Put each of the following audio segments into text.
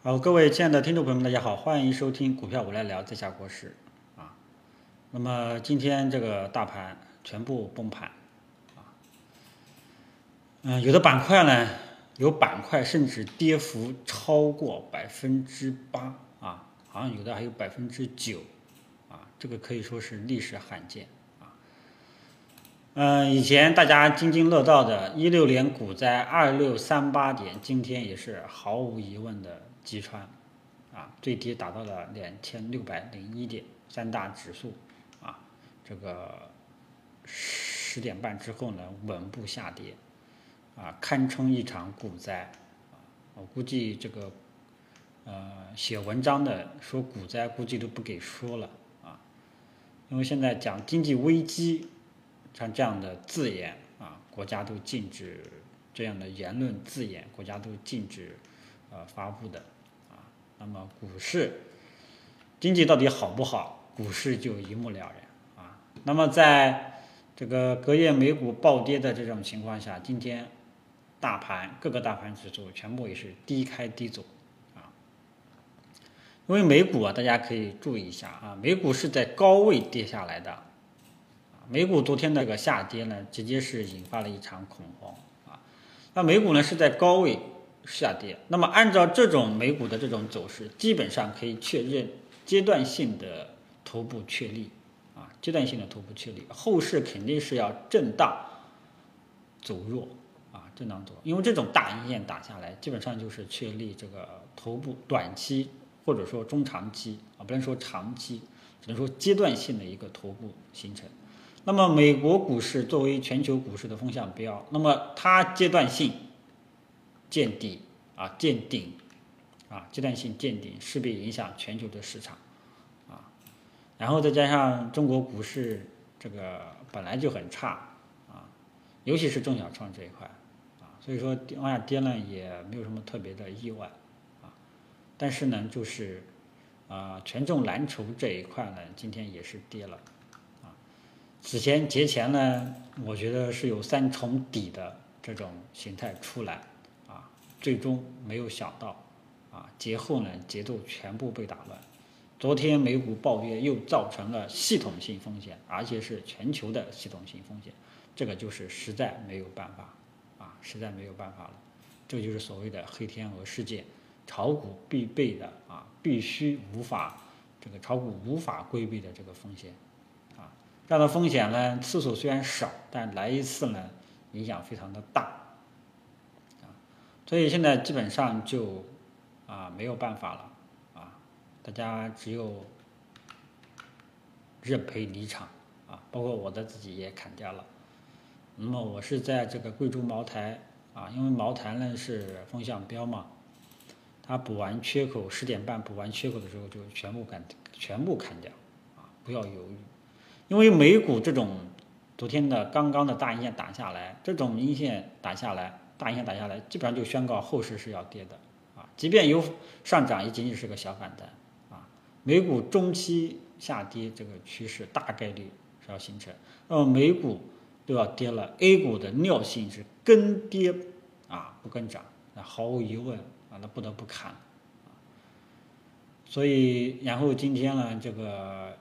好，各位亲爱的听众朋友们，大家好，欢迎收听股票我来聊这下国事。啊。那么今天这个大盘全部崩盘。啊，嗯，有的板块呢，有板块甚至跌幅超过百分之八。啊，好像有的还有百分之九。啊，这个可以说是历史罕见嗯，以前大家津津乐道的一六年股灾二六三八点，今天也是毫无疑问的。击穿，啊，最低达到了两千六百零一点，三大指数，啊，这个十点半之后呢，稳步下跌，啊，堪称一场股灾，我估计这个，呃，写文章的说股灾，估计都不给说了，啊，因为现在讲经济危机，像这样的字眼，啊，国家都禁止这样的言论字眼，国家都禁止，呃，发布的啊。那么股市经济到底好不好？股市就一目了然啊。那么在这个隔夜美股暴跌的这种情况下，今天大盘各个大盘指数全部也是低开低走啊。因为美股啊，大家可以注意一下啊，美股是在高位跌下来的。美股昨天那个下跌呢，直接是引发了一场恐慌啊。那美股呢是在高位。下跌，那么按照这种美股的这种走势，基本上可以确认阶段性的头部确立，啊，阶段性的头部确立，后市肯定是要震荡走弱，啊，震荡走弱，因为这种大阴线打下来，基本上就是确立这个头部短期或者说中长期啊，不能说长期，只能说阶段性的一个头部形成。那么美国股市作为全球股市的风向标，那么它阶段性。见底啊，见顶啊，阶段性见顶势必影响全球的市场啊，然后再加上中国股市这个本来就很差啊，尤其是中小创这一块啊，所以说往下跌呢也没有什么特别的意外啊，但是呢就是啊权重蓝筹这一块呢今天也是跌了，此前节前呢我觉得是有三重底的这种形态出来。啊最终没有想到，啊，节后呢节奏全部被打乱。昨天美股暴跌又造成了系统性风险，而且是全球的系统性风险，这个就是实在没有办法，啊，实在没有办法了。这就是所谓的黑天鹅事件，炒股必备的啊，必须无法这个炒股无法规避的这个风险，这样的风险呢次数虽然少，但来一次呢影响非常的大。啊所以现在基本上就啊没有办法了啊，大家只有认赔离场啊，包括我的自己也砍掉了。那么我是在这个贵州茅台啊，因为茅台呢是风向标嘛，它补完缺口十点半补完缺口的时候就全部砍全部砍掉啊，不要犹豫，因为美股这种昨天的刚刚的大阴线打下来，这种阴线打下来。大阴线打下来，基本上就宣告后市是要跌的啊！即便有上涨，也仅仅是个小反弹啊！美股中期下跌这个趋势大概率是要形成，那么美股都要跌了，A 股的尿性是跟跌啊不跟涨，那毫无疑问啊，那不得不砍啊！所以，然后今天呢，这个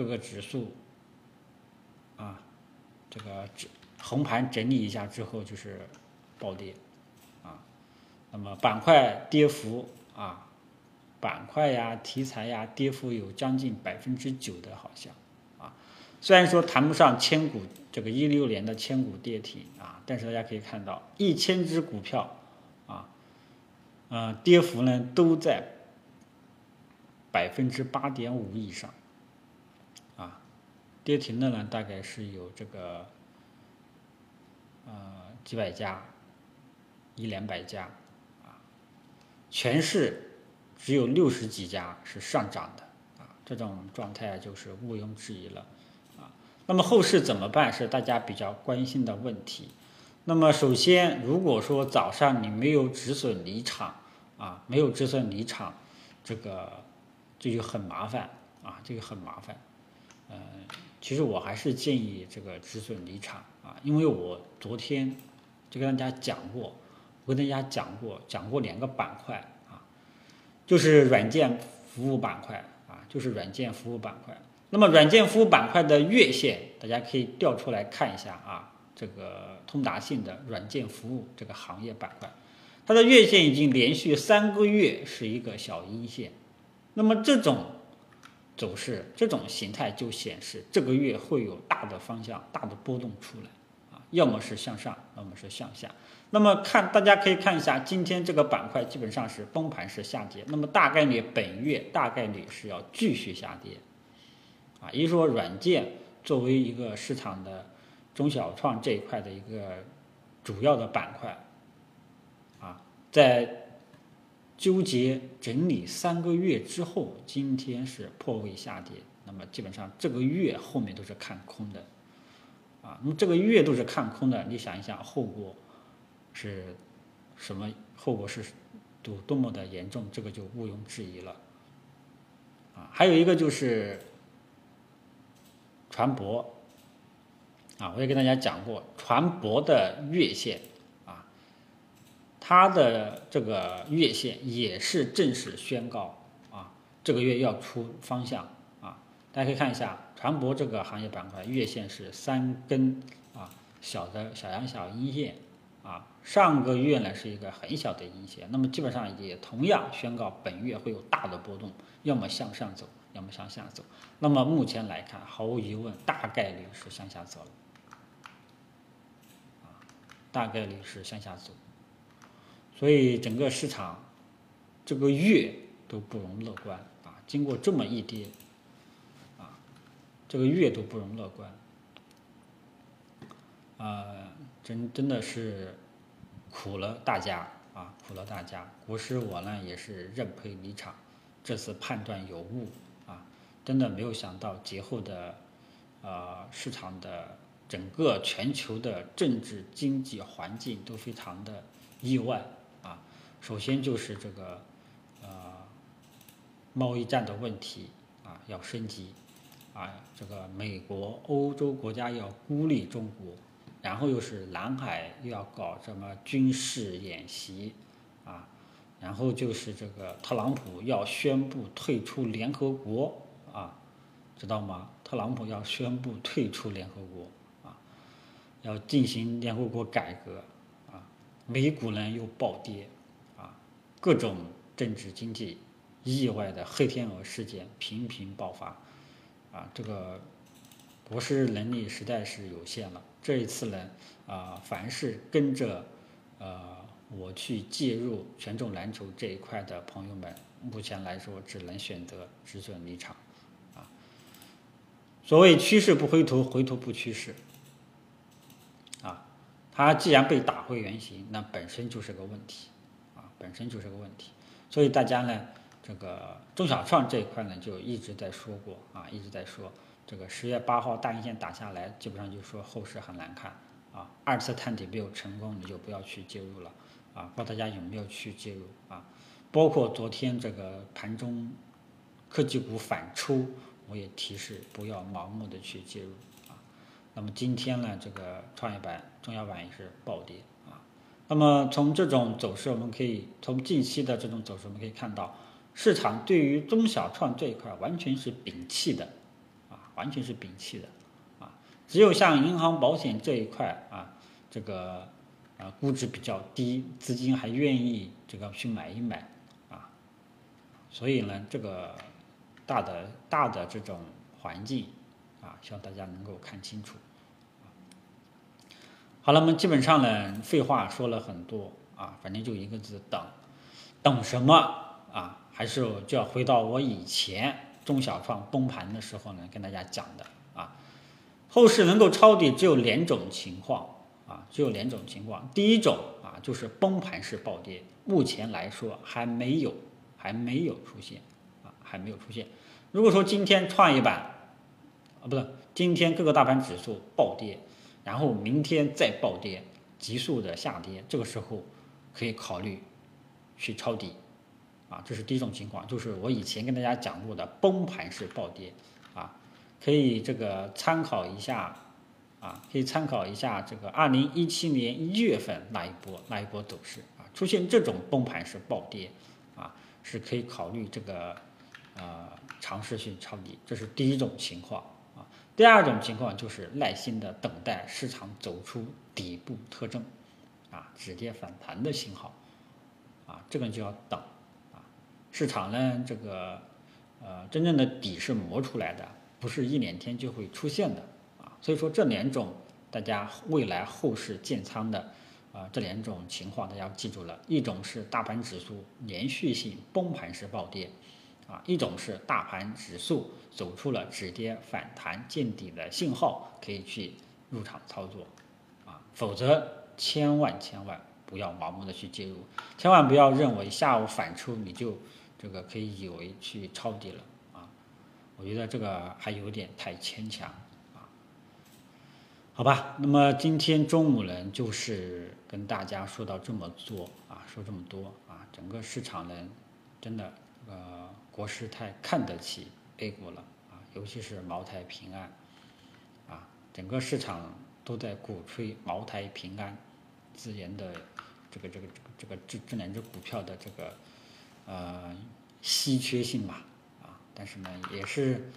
各个指数啊，这个指。红盘整理一下之后就是暴跌，啊，那么板块跌幅啊，板块呀、题材呀，跌幅有将近百分之九的，好像啊，虽然说谈不上千股这个一六年的千股跌停啊，但是大家可以看到一千只股票啊，呃，跌幅呢都在百分之八点五以上，跌停的呢大概是有这个。呃，几百家，一两百家，啊，全市只有六十几家是上涨的，啊，这种状态就是毋庸置疑了，啊，那么后市怎么办是大家比较关心的问题。那么首先，如果说早上你没有止损离场，啊，没有止损离场，这个这就很麻烦，啊，这个很麻烦，呃，其实我还是建议这个止损离场。啊，因为我昨天就跟大家讲过，我跟大家讲过，讲过两个板块啊，就是软件服务板块啊，就是软件服务板块。那么软件服务板块的月线，大家可以调出来看一下啊，这个通达信的软件服务这个行业板块，它的月线已经连续三个月是一个小阴线，那么这种走势、这种形态就显示这个月会有大的方向、大的波动出来啊，要么是向上，要么是向下。那么看，大家可以看一下，今天这个板块基本上是崩盘式下跌，那么大概率本月大概率是要继续下跌。啊，也就是说，软件作为一个市场的中小创这一块的一个主要的板块，啊，在纠结整理三个月之后，今天是破位下跌，那么基本上这个月后面都是看空的，啊，那么这个月都是看空的，你想一想后果是什么？后果是多多么的严重？这个就毋庸置疑了，啊，还有一个就是。船舶啊，我也跟大家讲过，船舶的月线，它的这个月线也是正式宣告啊，这个月要出方向啊。大家可以看一下，船舶这个行业板块月线是三根啊小的小阳小阴线啊，上个月呢是一个很小的阴线，那么基本上也同样宣告本月会有大的波动，要么向上走。要么向下走，那么目前来看，毫无疑问，大概率是向下走了，啊，大概率是向下走，所以整个市场这个月都不容乐观啊。经过这么一跌，啊，这个月都不容乐观，啊，真真的是苦了大家啊，苦了大家。国师我呢也是认赔离场，这次判断有误啊。真的没有想到节后的，呃，市场的整个全球的政治经济环境都非常的意外。首先就是这个，呃，贸易战的问题啊要升级，啊，这个美国、欧洲国家要孤立中国，然后又是南海又要搞什么军事演习，啊，然后就是这个特朗普要宣布退出联合国。啊，知道吗？特朗普要宣布退出联合国，啊，要进行联合国改革，啊，美股呢又暴跌，各种政治经济意外的黑天鹅事件频频爆发，啊，这个博士能力实在是有限了。这一次呢，啊，凡是跟着呃我去介入权重篮球这一块的朋友们，目前来说只能选择止损离场。啊所谓趋势不回头，回头不趋势，啊，它既然被打回原形，那本身就是个问题，本身就是个问题。所以大家呢，这个中小创这一块呢，就一直在说过，啊，一直在说，这个十月八号大阴线打下来，基本上就说后市很难看，啊，二次探底没有成功，你就不要去介入了，啊，不知道大家有没有去介入啊？包括昨天这个盘中科技股反抽。我也提示不要盲目的去介入啊。那么今天呢，这个创业板、中小板也是暴跌。那么从这种走势，我们可以从近期的这种走势，我们可以看到，市场对于中小创这一块完全是摒弃的啊，完全是摒弃的啊。只有像银行、保险这一块啊，这个啊估值比较低，资金还愿意这个去买一买啊。所以呢，这个。大的大的这种环境啊，希望大家能够看清楚。好了，我们基本上呢，废话说了很多啊，反正就一个字等，等什么啊？还是就要回到我以前中小创崩盘的时候呢，跟大家讲的啊，后市能够抄底只有两种情况啊，只有两种情况。第一种啊，就是崩盘式暴跌，目前来说还没有还没有出现啊，还没有出现。如果说今天创业板啊，不是今天各个大盘指数暴跌，然后明天再暴跌，急速的下跌，这个时候可以考虑去抄底啊，这是第一种情况，就是我以前跟大家讲过的崩盘式暴跌啊，可以这个参考一下啊，可以参考一下这个二零一七年一月份那一波那一波走势啊，出现这种崩盘式暴跌。啊，是可以考虑这个呃尝试去抄底，这是第一种情况。第二种情况就是耐心的等待市场走出底部特征啊止跌反弹的信号啊，这个就要等啊。市场呢，这个呃真正的底是磨出来的，不是一两天就会出现的啊。所以说这两种大家未来后市建仓的。啊，这两种情况大家记住了，一种是大盘指数连续性崩盘式暴跌，啊，一种是大盘指数走出了止跌反弹见底的信号，可以去入场操作，啊，否则千万千万不要盲目的去介入，千万不要认为下午反抽你就这个可以以为去抄底了，啊，我觉得这个还有点太牵强啊。好吧，那么今天中午呢，就是跟大家说到这么多啊，说这么多啊，整个市场呢，真的呃，国师太看得起 A 股了啊，尤其是茅台平安啊，整个市场都在鼓吹茅台平安资源的这个这个这个这个这这两只股票的这个呃稀缺性嘛啊，但是呢，也是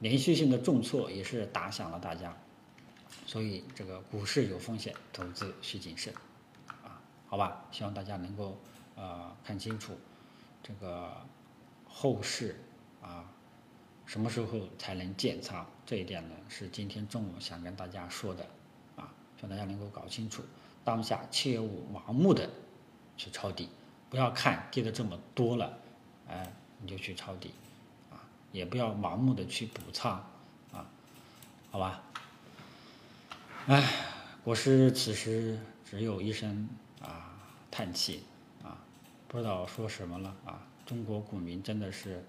连续性的重挫，也是打响了大家。所以这个股市有风险，投资需谨慎，啊，好吧，希望大家能够呃看清楚这个后市啊什么时候才能建仓，这一点呢是今天中午想跟大家说的，啊，希望大家能够搞清楚，当下切勿盲目的去抄底，不要看跌的这么多了，哎，你就去抄底，啊，也不要盲目的去补仓，啊，好吧。哎，国师此时只有一声啊叹气啊，不知道说什么了啊。中国股民真的是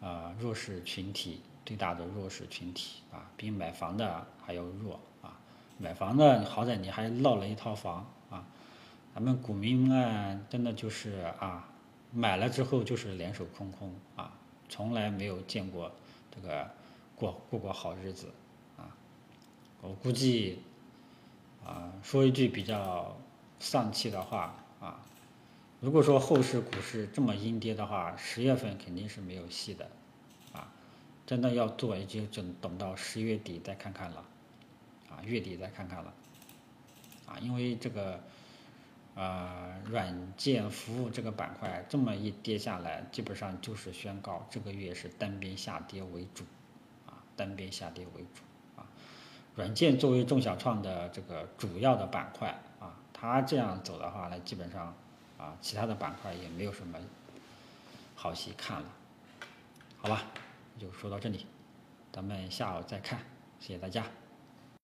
啊弱势群体，最大的弱势群体啊，比买房的还要弱啊。买房的好歹你还落了一套房啊，咱们股民呢，真的就是啊，买了之后就是两手空空啊，从来没有见过这个过过过好日子啊。我估计，啊，说一句比较丧气的话啊，如果说后市股市这么阴跌的话，十月份肯定是没有戏的，啊，真的要做也就等等到十月底再看看了，啊，月底再看看了，啊，因为这个，呃，软件服务这个板块这么一跌下来，基本上就是宣告这个月是单边下跌为主，啊，单边下跌为主。啊软件作为中小创的这个主要的板块啊，它这样走的话呢，基本上啊，其他的板块也没有什么好戏看了，好吧，就说到这里，咱们下午再看，谢谢大家。